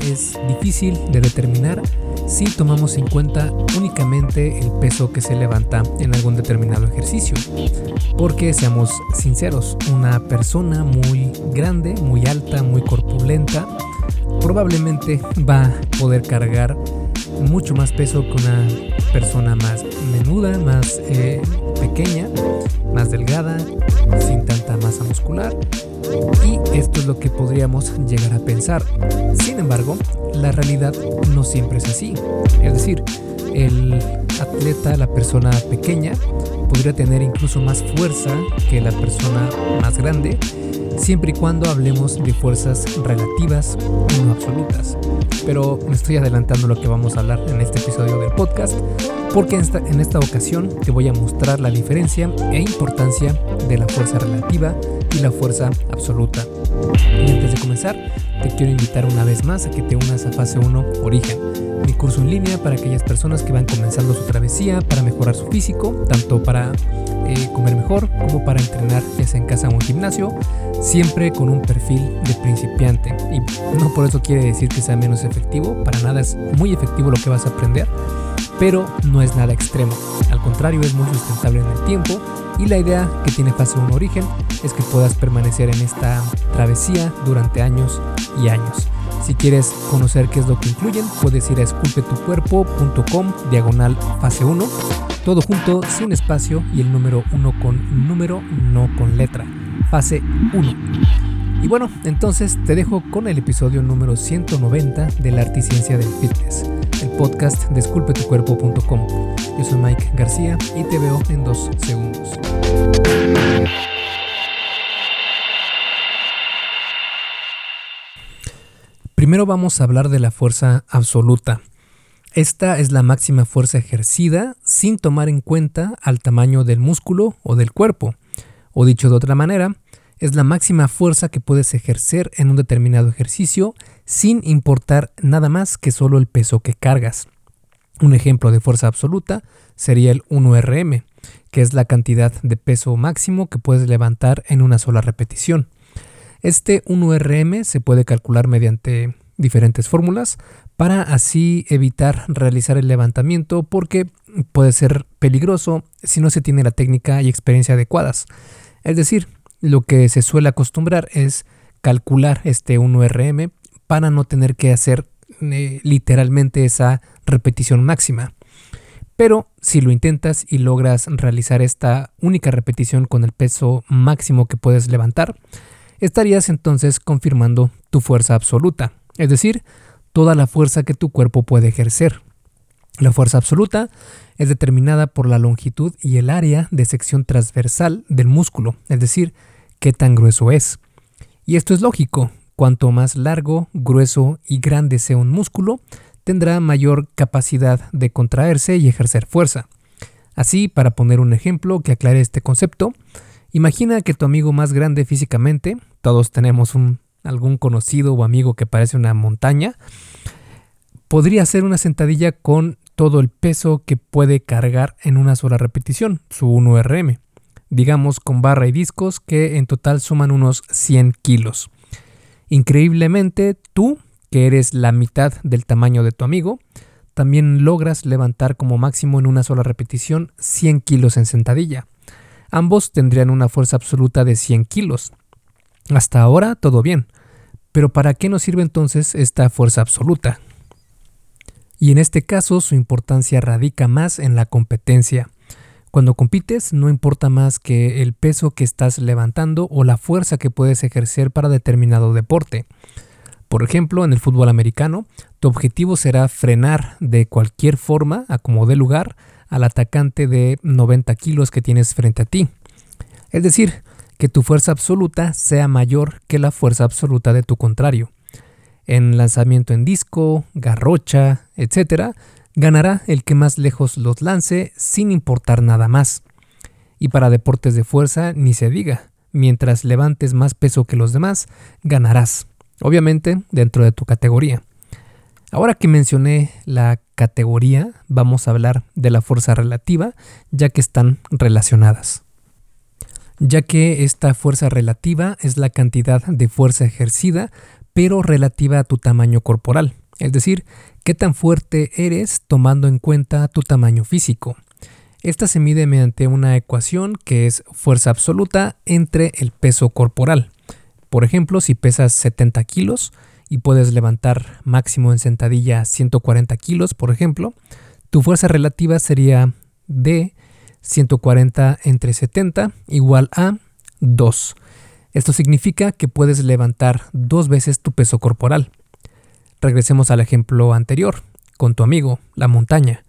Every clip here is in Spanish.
es difícil de determinar si tomamos en cuenta únicamente el peso que se levanta en algún determinado ejercicio. Porque seamos sinceros, una persona muy grande, muy alta, muy corpulenta, probablemente va a poder cargar mucho más peso que una persona más menuda, más eh, pequeña, más delgada, sin tanta masa muscular. Y esto es lo que podríamos llegar a pensar. Sin embargo, la realidad no siempre es así. Es decir, el atleta, la persona pequeña, podría tener incluso más fuerza que la persona más grande siempre y cuando hablemos de fuerzas relativas y no absolutas. Pero me estoy adelantando lo que vamos a hablar en este episodio del podcast, porque en esta, en esta ocasión te voy a mostrar la diferencia e importancia de la fuerza relativa y la fuerza absoluta. Y antes de comenzar, te quiero invitar una vez más a que te unas a Fase 1 Origen, mi curso en línea para aquellas personas que van comenzando su travesía para mejorar su físico, tanto para eh, comer mejor como para entrenar sea en casa o en gimnasio, siempre con un perfil de principiante. Y no por eso quiere decir que sea menos efectivo, para nada es muy efectivo lo que vas a aprender, pero no es nada extremo. Al contrario, es muy sustentable en el tiempo y la idea que tiene Fase 1 Origen es que puedas permanecer en esta travesía durante años y años. Si quieres conocer qué es lo que incluyen, puedes ir a esculpetucuerpo.com diagonal fase 1, todo junto, sin espacio y el número 1 con número, no con letra. Fase 1. Y bueno, entonces te dejo con el episodio número 190 de la Arte y Ciencia del Fitness, el podcast de esculpetucuerpo.com. Yo soy Mike García y te veo en dos segundos. Primero vamos a hablar de la fuerza absoluta. Esta es la máxima fuerza ejercida sin tomar en cuenta al tamaño del músculo o del cuerpo. O dicho de otra manera, es la máxima fuerza que puedes ejercer en un determinado ejercicio sin importar nada más que solo el peso que cargas. Un ejemplo de fuerza absoluta sería el 1RM, que es la cantidad de peso máximo que puedes levantar en una sola repetición. Este 1RM se puede calcular mediante diferentes fórmulas para así evitar realizar el levantamiento porque puede ser peligroso si no se tiene la técnica y experiencia adecuadas. Es decir, lo que se suele acostumbrar es calcular este 1RM para no tener que hacer eh, literalmente esa repetición máxima. Pero si lo intentas y logras realizar esta única repetición con el peso máximo que puedes levantar, estarías entonces confirmando tu fuerza absoluta, es decir, toda la fuerza que tu cuerpo puede ejercer. La fuerza absoluta es determinada por la longitud y el área de sección transversal del músculo, es decir, qué tan grueso es. Y esto es lógico, cuanto más largo, grueso y grande sea un músculo, tendrá mayor capacidad de contraerse y ejercer fuerza. Así, para poner un ejemplo que aclare este concepto, imagina que tu amigo más grande físicamente, todos tenemos algún conocido o amigo que parece una montaña, podría hacer una sentadilla con todo el peso que puede cargar en una sola repetición, su 1RM, digamos con barra y discos que en total suman unos 100 kilos. Increíblemente, tú que eres la mitad del tamaño de tu amigo, también logras levantar como máximo en una sola repetición 100 kilos en sentadilla. Ambos tendrían una fuerza absoluta de 100 kilos. Hasta ahora todo bien, pero ¿para qué nos sirve entonces esta fuerza absoluta? Y en este caso su importancia radica más en la competencia. Cuando compites no importa más que el peso que estás levantando o la fuerza que puedes ejercer para determinado deporte. Por ejemplo, en el fútbol americano, tu objetivo será frenar de cualquier forma, a como dé lugar, al atacante de 90 kilos que tienes frente a ti. Es decir, que tu fuerza absoluta sea mayor que la fuerza absoluta de tu contrario. En lanzamiento en disco, garrocha, etc., ganará el que más lejos los lance sin importar nada más. Y para deportes de fuerza, ni se diga, mientras levantes más peso que los demás, ganarás obviamente dentro de tu categoría. Ahora que mencioné la categoría, vamos a hablar de la fuerza relativa, ya que están relacionadas. Ya que esta fuerza relativa es la cantidad de fuerza ejercida pero relativa a tu tamaño corporal, es decir, qué tan fuerte eres tomando en cuenta tu tamaño físico. Esta se mide mediante una ecuación que es fuerza absoluta entre el peso corporal. Por ejemplo, si pesas 70 kilos y puedes levantar máximo en sentadilla 140 kilos, por ejemplo, tu fuerza relativa sería de 140 entre 70 igual a 2. Esto significa que puedes levantar dos veces tu peso corporal. Regresemos al ejemplo anterior, con tu amigo, la montaña.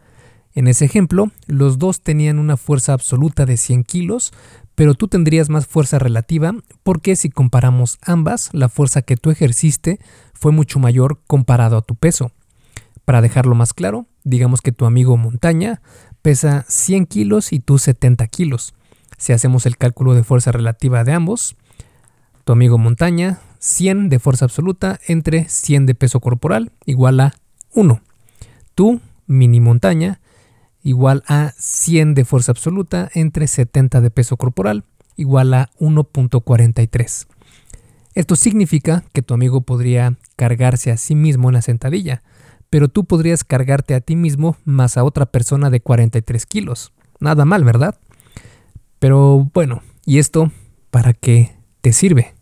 En ese ejemplo, los dos tenían una fuerza absoluta de 100 kilos, pero tú tendrías más fuerza relativa porque si comparamos ambas, la fuerza que tú ejerciste fue mucho mayor comparado a tu peso. Para dejarlo más claro, digamos que tu amigo montaña pesa 100 kilos y tú 70 kilos. Si hacemos el cálculo de fuerza relativa de ambos, tu amigo montaña, 100 de fuerza absoluta entre 100 de peso corporal igual a 1. Tú, mini montaña, igual a 100 de fuerza absoluta entre 70 de peso corporal igual a 1.43. Esto significa que tu amigo podría cargarse a sí mismo en la sentadilla, pero tú podrías cargarte a ti mismo más a otra persona de 43 kilos. Nada mal, ¿verdad? Pero bueno, ¿y esto para qué te sirve?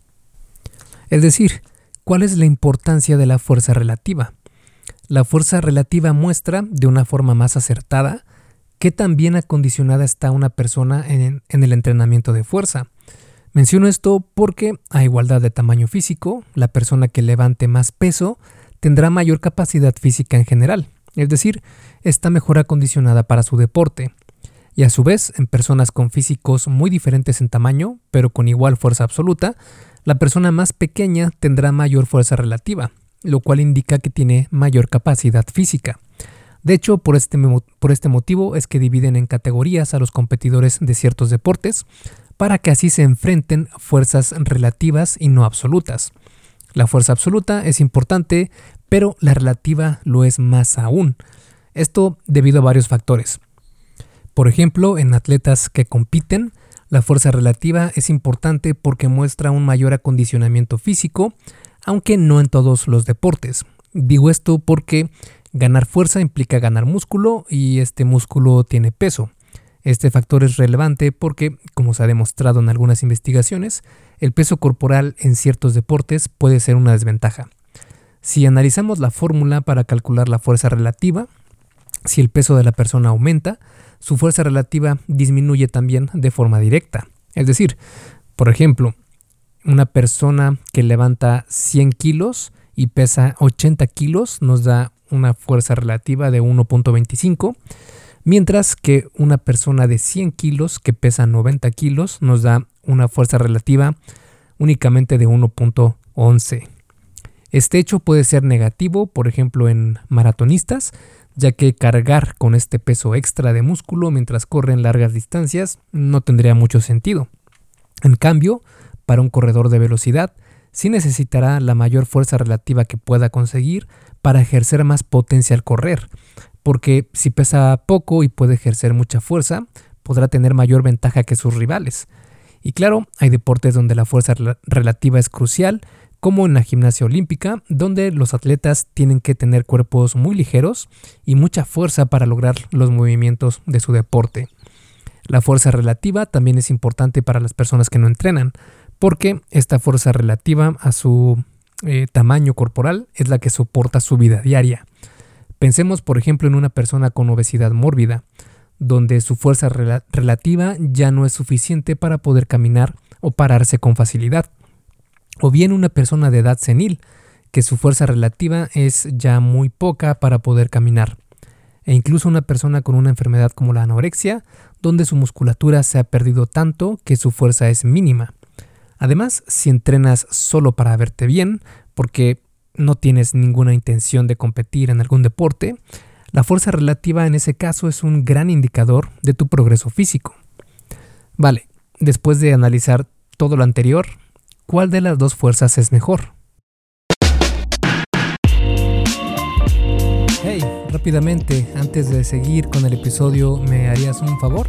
Es decir, ¿cuál es la importancia de la fuerza relativa? La fuerza relativa muestra de una forma más acertada qué tan bien acondicionada está una persona en, en, el entrenamiento de fuerza. Menciono esto porque, a igualdad de tamaño físico, la persona que levante más peso tendrá mayor capacidad física en general, es decir, está mejor acondicionada para su deporte. Y a su vez, en personas con físicos muy diferentes en tamaño, pero con igual fuerza absoluta, la persona más pequeña tendrá mayor fuerza relativa, lo cual indica que tiene mayor capacidad física. De hecho, por este, por este motivo es que dividen en categorías a los competidores de ciertos deportes, para que así se enfrenten fuerzas relativas y no absolutas. La fuerza absoluta es importante, pero la relativa lo es más aún. Esto debido a varios factores. Por ejemplo, en atletas que compiten, la fuerza relativa es importante porque muestra un mayor acondicionamiento físico, aunque no en todos los deportes. Digo esto porque ganar fuerza implica ganar músculo y este músculo tiene peso. Este factor es relevante porque, como se ha demostrado en algunas investigaciones, el peso corporal en ciertos deportes puede ser una desventaja. Si analizamos la fórmula para calcular la fuerza relativa, si el peso de la persona aumenta, su fuerza relativa disminuye también de forma directa. Es decir, por ejemplo, una persona que levanta 100 kilos y pesa 80 kilos nos da una fuerza relativa de 1.25 mientras que una persona de 100 kilos que pesa 90 kilos nos da una fuerza relativa únicamente de 1.11. Este hecho puede ser negativo, por ejemplo, en maratonistas, ya que cargar con este peso extra de músculo mientras corren largas distancias no tendría mucho sentido. En cambio, para un corredor de velocidad, sí necesitará la mayor fuerza relativa que pueda conseguir para ejercer más potencia al correr, porque si pesa poco y puede ejercer mucha fuerza, podrá tener mayor ventaja que sus rivales. Y claro, hay deportes donde la fuerza relativa es crucial, como en la gimnasia olímpica, donde los atletas tienen que tener cuerpos muy ligeros y mucha fuerza para lograr los movimientos de su deporte. La fuerza relativa también es importante para las personas que no entrenan, porque esta fuerza relativa a su eh, tamaño corporal es la que soporta su vida diaria. Pensemos, por ejemplo, en una persona con obesidad mórbida, donde su fuerza relativa ya no es suficiente para poder caminar o pararse con facilidad. O bien una persona de edad senil, que su fuerza relativa es ya muy poca para poder caminar. E incluso una persona con una enfermedad como la anorexia, donde su musculatura se ha perdido tanto que su fuerza es mínima. Además, si entrenas solo para verte bien, porque no tienes ninguna intención de competir en algún deporte, la fuerza relativa en ese caso es un gran indicador de tu progreso físico. Vale, después de analizar todo lo anterior, ¿cuál de las dos fuerzas es mejor? Hey, rápidamente, antes de seguir con el episodio, ¿me harías un favor?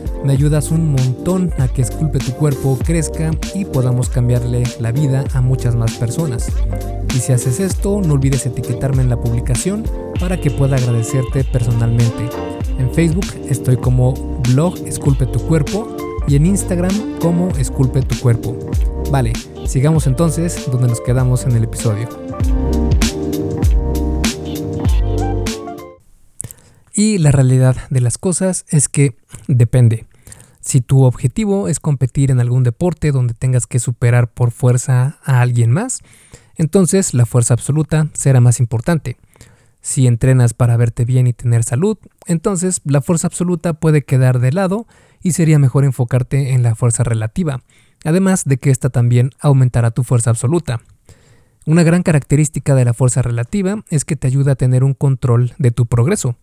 me ayudas un montón a que Esculpe tu cuerpo crezca y podamos cambiarle la vida a muchas más personas. Y si haces esto, no olvides etiquetarme en la publicación para que pueda agradecerte personalmente. En Facebook estoy como blog Esculpe tu cuerpo y en Instagram como Esculpe tu cuerpo. Vale, sigamos entonces donde nos quedamos en el episodio. Y la realidad de las cosas es que depende. Si tu objetivo es competir en algún deporte donde tengas que superar por fuerza a alguien más, entonces la fuerza absoluta será más importante. Si entrenas para verte bien y tener salud, entonces la fuerza absoluta puede quedar de lado y sería mejor enfocarte en la fuerza relativa, además de que esta también aumentará tu fuerza absoluta. Una gran característica de la fuerza relativa es que te ayuda a tener un control de tu progreso.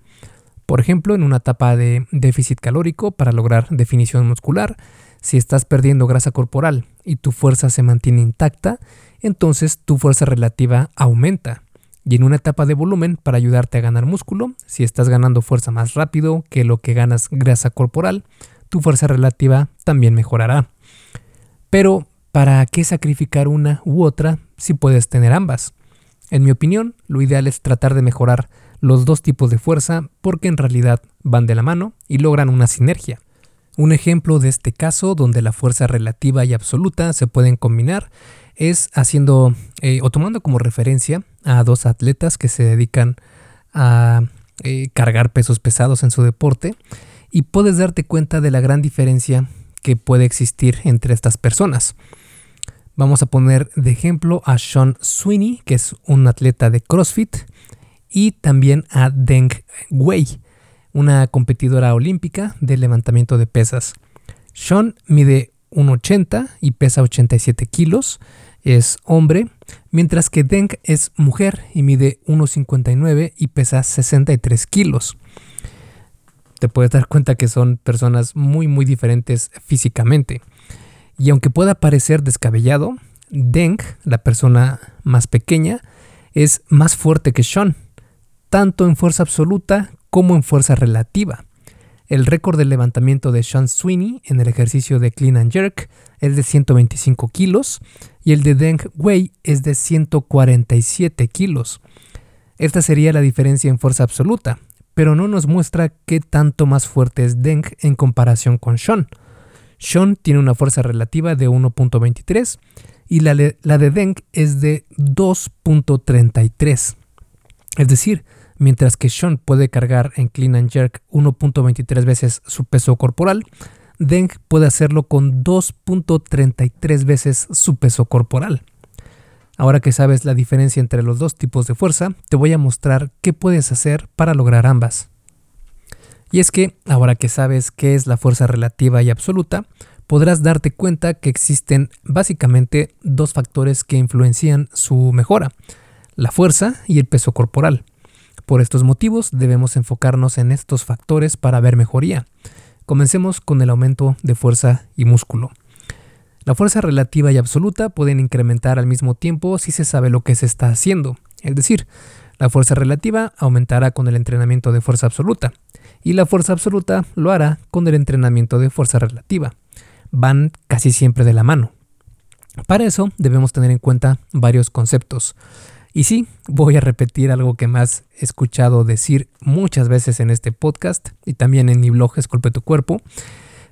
Por ejemplo, en una etapa de déficit calórico para lograr definición muscular, si estás perdiendo grasa corporal y tu fuerza se mantiene intacta, entonces tu fuerza relativa aumenta. Y en una etapa de volumen para ayudarte a ganar músculo, si estás ganando fuerza más rápido que lo que ganas grasa corporal, tu fuerza relativa también mejorará. Pero, ¿para qué sacrificar una u otra si puedes tener ambas? En mi opinión, lo ideal es tratar de mejorar los dos tipos de fuerza porque en realidad van de la mano y logran una sinergia. Un ejemplo de este caso donde la fuerza relativa y absoluta se pueden combinar es haciendo eh, o tomando como referencia a dos atletas que se dedican a eh, cargar pesos pesados en su deporte y puedes darte cuenta de la gran diferencia que puede existir entre estas personas. Vamos a poner de ejemplo a Sean Sweeney, que es un atleta de CrossFit, y también a Deng Wei, una competidora olímpica de levantamiento de pesas. Sean mide 1,80 y pesa 87 kilos, es hombre, mientras que Deng es mujer y mide 1,59 y pesa 63 kilos. Te puedes dar cuenta que son personas muy muy diferentes físicamente. Y aunque pueda parecer descabellado, Deng, la persona más pequeña, es más fuerte que Sean tanto en fuerza absoluta como en fuerza relativa. El récord del levantamiento de Sean Sweeney en el ejercicio de clean and jerk es de 125 kilos y el de Deng Wei es de 147 kilos. Esta sería la diferencia en fuerza absoluta, pero no nos muestra qué tanto más fuerte es Deng en comparación con Sean. Sean tiene una fuerza relativa de 1.23 y la, la de Deng es de 2.33. Es decir, mientras que Sean puede cargar en clean and jerk 1.23 veces su peso corporal, Deng puede hacerlo con 2.33 veces su peso corporal. Ahora que sabes la diferencia entre los dos tipos de fuerza, te voy a mostrar qué puedes hacer para lograr ambas. Y es que, ahora que sabes qué es la fuerza relativa y absoluta, podrás darte cuenta que existen básicamente dos factores que influencian su mejora, la fuerza y el peso corporal. Por estos motivos debemos enfocarnos en estos factores para ver mejoría. Comencemos con el aumento de fuerza y músculo. La fuerza relativa y absoluta pueden incrementar al mismo tiempo si se sabe lo que se está haciendo. Es decir, la fuerza relativa aumentará con el entrenamiento de fuerza absoluta y la fuerza absoluta lo hará con el entrenamiento de fuerza relativa. Van casi siempre de la mano. Para eso debemos tener en cuenta varios conceptos. Y sí, voy a repetir algo que más he escuchado decir muchas veces en este podcast y también en mi blog Esculpe tu cuerpo,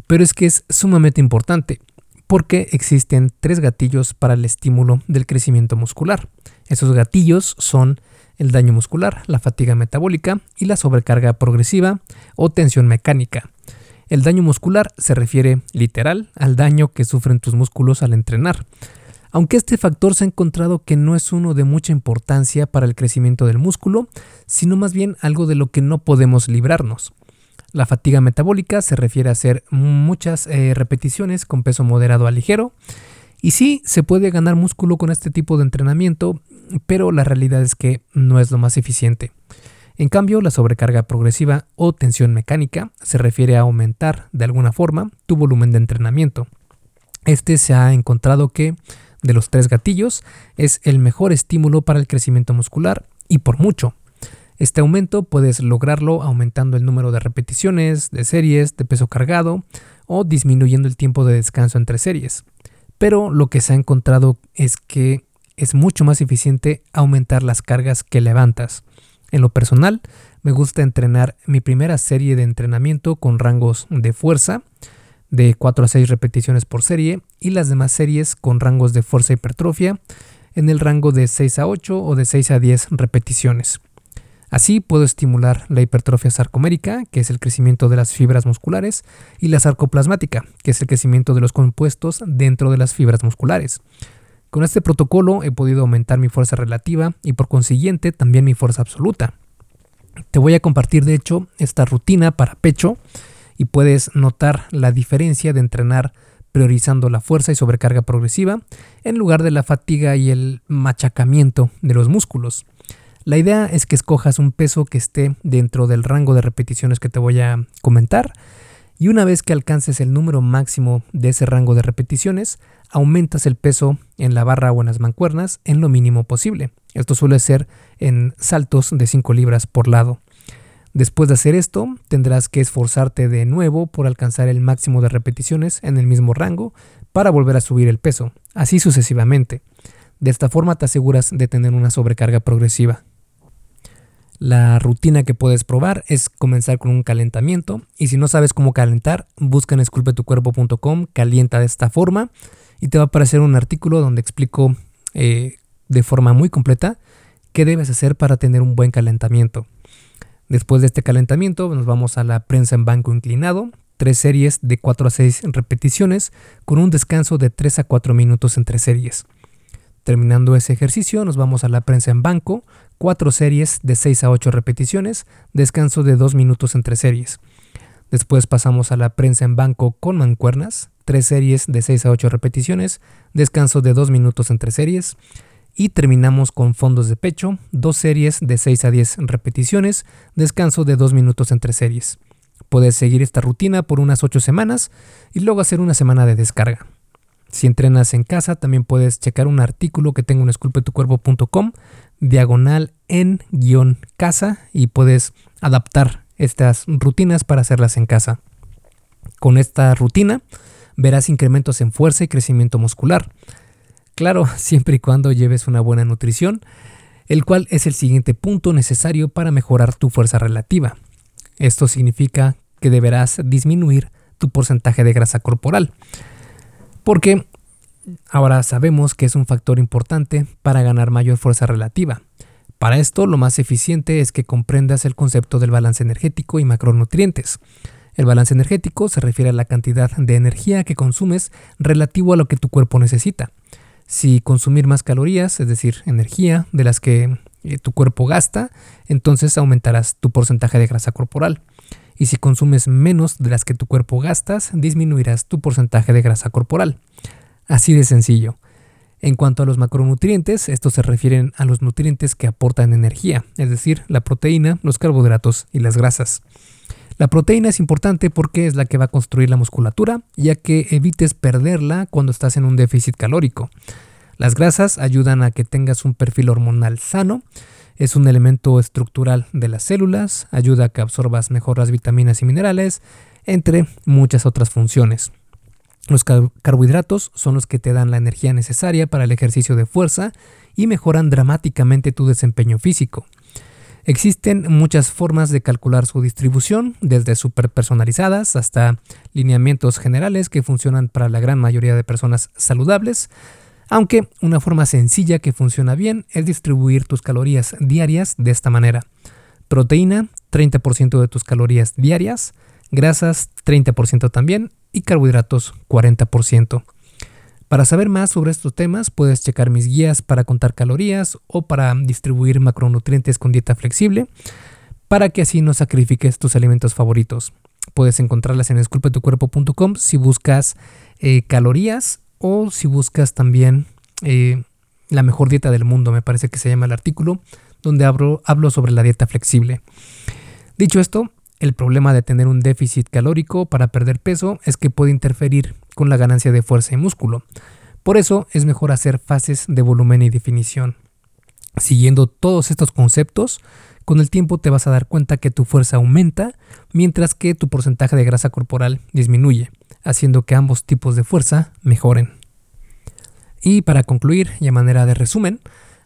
pero es que es sumamente importante porque existen tres gatillos para el estímulo del crecimiento muscular. Esos gatillos son el daño muscular, la fatiga metabólica y la sobrecarga progresiva o tensión mecánica. El daño muscular se refiere literal al daño que sufren tus músculos al entrenar aunque este factor se ha encontrado que no es uno de mucha importancia para el crecimiento del músculo, sino más bien algo de lo que no podemos librarnos. La fatiga metabólica se refiere a hacer muchas eh, repeticiones con peso moderado a ligero. Y sí, se puede ganar músculo con este tipo de entrenamiento, pero la realidad es que no es lo más eficiente. En cambio, la sobrecarga progresiva o tensión mecánica se refiere a aumentar de alguna forma tu volumen de entrenamiento. Este se ha encontrado que de los tres gatillos es el mejor estímulo para el crecimiento muscular y por mucho. Este aumento puedes lograrlo aumentando el número de repeticiones, de series, de peso cargado o disminuyendo el tiempo de descanso entre series. Pero lo que se ha encontrado es que es mucho más eficiente aumentar las cargas que levantas. En lo personal, me gusta entrenar mi primera serie de entrenamiento con rangos de fuerza de 4 a 6 repeticiones por serie y las demás series con rangos de fuerza hipertrofia en el rango de 6 a 8 o de 6 a 10 repeticiones. Así puedo estimular la hipertrofia sarcomérica, que es el crecimiento de las fibras musculares, y la sarcoplasmática, que es el crecimiento de los compuestos dentro de las fibras musculares. Con este protocolo he podido aumentar mi fuerza relativa y por consiguiente también mi fuerza absoluta. Te voy a compartir de hecho esta rutina para pecho y puedes notar la diferencia de entrenar priorizando la fuerza y sobrecarga progresiva en lugar de la fatiga y el machacamiento de los músculos. La idea es que escojas un peso que esté dentro del rango de repeticiones que te voy a comentar y una vez que alcances el número máximo de ese rango de repeticiones, aumentas el peso en la barra o en las mancuernas en lo mínimo posible. Esto suele ser en saltos de 5 libras por lado. Después de hacer esto, tendrás que esforzarte de nuevo por alcanzar el máximo de repeticiones en el mismo rango para volver a subir el peso, así sucesivamente. De esta forma te aseguras de tener una sobrecarga progresiva. La rutina que puedes probar es comenzar con un calentamiento y si no sabes cómo calentar, busca en esculpetucuerpo.com, calienta de esta forma y te va a aparecer un artículo donde explico eh, de forma muy completa qué debes hacer para tener un buen calentamiento. Después de este calentamiento nos vamos a la prensa en banco inclinado, tres series de 4 a 6 repeticiones con un descanso de 3 a 4 minutos entre series. Terminando ese ejercicio nos vamos a la prensa en banco cuatro series de 6 a 8 repeticiones, descanso de 2 minutos entre series. Después pasamos a la prensa en banco con mancuernas, tres series de 6 a 8 repeticiones, descanso de 2 minutos entre series. Y terminamos con fondos de pecho, dos series de 6 a 10 repeticiones, descanso de 2 minutos entre series. Puedes seguir esta rutina por unas 8 semanas y luego hacer una semana de descarga. Si entrenas en casa, también puedes checar un artículo que tengo en esculpetucuerpo.com diagonal en guion casa y puedes adaptar estas rutinas para hacerlas en casa. Con esta rutina verás incrementos en fuerza y crecimiento muscular. Claro, siempre y cuando lleves una buena nutrición, el cual es el siguiente punto necesario para mejorar tu fuerza relativa. Esto significa que deberás disminuir tu porcentaje de grasa corporal, porque Ahora sabemos que es un factor importante para ganar mayor fuerza relativa. Para esto, lo más eficiente es que comprendas el concepto del balance energético y macronutrientes. El balance energético se refiere a la cantidad de energía que consumes relativo a lo que tu cuerpo necesita. Si consumir más calorías, es decir, energía de las que eh, tu cuerpo gasta, entonces aumentarás tu porcentaje de grasa corporal. Y si consumes menos de las que tu cuerpo gastas, disminuirás tu porcentaje de grasa corporal. Así de sencillo. En cuanto a los macronutrientes, estos se refieren a los nutrientes que aportan energía, es decir, la proteína, los carbohidratos y las grasas. La proteína es importante porque es la que va a construir la musculatura, ya que evites perderla cuando estás en un déficit calórico. Las grasas ayudan a que tengas un perfil hormonal sano, es un elemento estructural de las células, ayuda a que absorbas mejor las vitaminas y minerales, entre muchas otras funciones. Los carbohidratos son los que te dan la energía necesaria para el ejercicio de fuerza y mejoran dramáticamente tu desempeño físico. Existen muchas formas de calcular su distribución, desde superpersonalizadas hasta lineamientos generales que funcionan para la gran mayoría de personas saludables, aunque una forma sencilla que funciona bien es distribuir tus calorías diarias de esta manera. Proteína, 30% de tus calorías diarias, grasas, 30% también, y carbohidratos 40%. Para saber más sobre estos temas puedes checar mis guías para contar calorías o para distribuir macronutrientes con dieta flexible para que así no sacrifiques tus alimentos favoritos. Puedes encontrarlas en esculpetucuerpo.com si buscas eh, calorías o si buscas también eh, la mejor dieta del mundo, me parece que se llama el artículo, donde hablo, hablo sobre la dieta flexible. Dicho esto, el problema de tener un déficit calórico para perder peso es que puede interferir con la ganancia de fuerza y músculo. Por eso es mejor hacer fases de volumen y definición. Siguiendo todos estos conceptos, con el tiempo te vas a dar cuenta que tu fuerza aumenta mientras que tu porcentaje de grasa corporal disminuye, haciendo que ambos tipos de fuerza mejoren. Y para concluir, y a manera de resumen,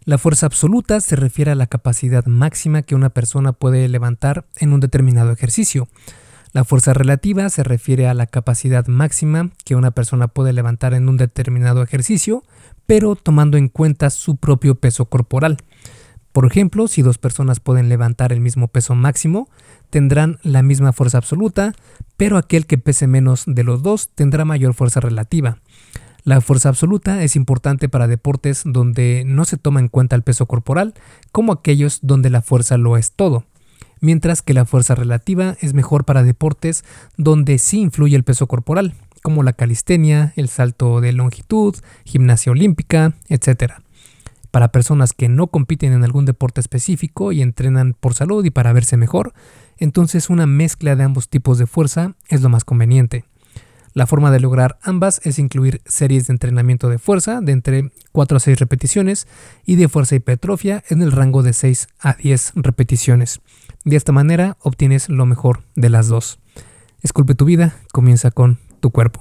la fuerza absoluta se refiere a la capacidad máxima que una persona puede levantar en un determinado ejercicio. La fuerza relativa se refiere a la capacidad máxima que una persona puede levantar en un determinado ejercicio, pero tomando en cuenta su propio peso corporal. Por ejemplo, si dos personas pueden levantar el mismo peso máximo, tendrán la misma fuerza absoluta, pero aquel que pese menos de los dos tendrá mayor fuerza relativa. La fuerza absoluta es importante para deportes donde no se toma en cuenta el peso corporal, como aquellos donde la fuerza lo es todo, mientras que la fuerza relativa es mejor para deportes donde sí influye el peso corporal, como la calistenia, el salto de longitud, gimnasia olímpica, etc. Para personas que no compiten en algún deporte específico y entrenan por salud y para verse mejor, entonces una mezcla de ambos tipos de fuerza es lo más conveniente. La forma de lograr ambas es incluir series de entrenamiento de fuerza de entre 4 a 6 repeticiones y de fuerza hipertrofia en el rango de 6 a 10 repeticiones. De esta manera obtienes lo mejor de las dos. Esculpe tu vida, comienza con tu cuerpo.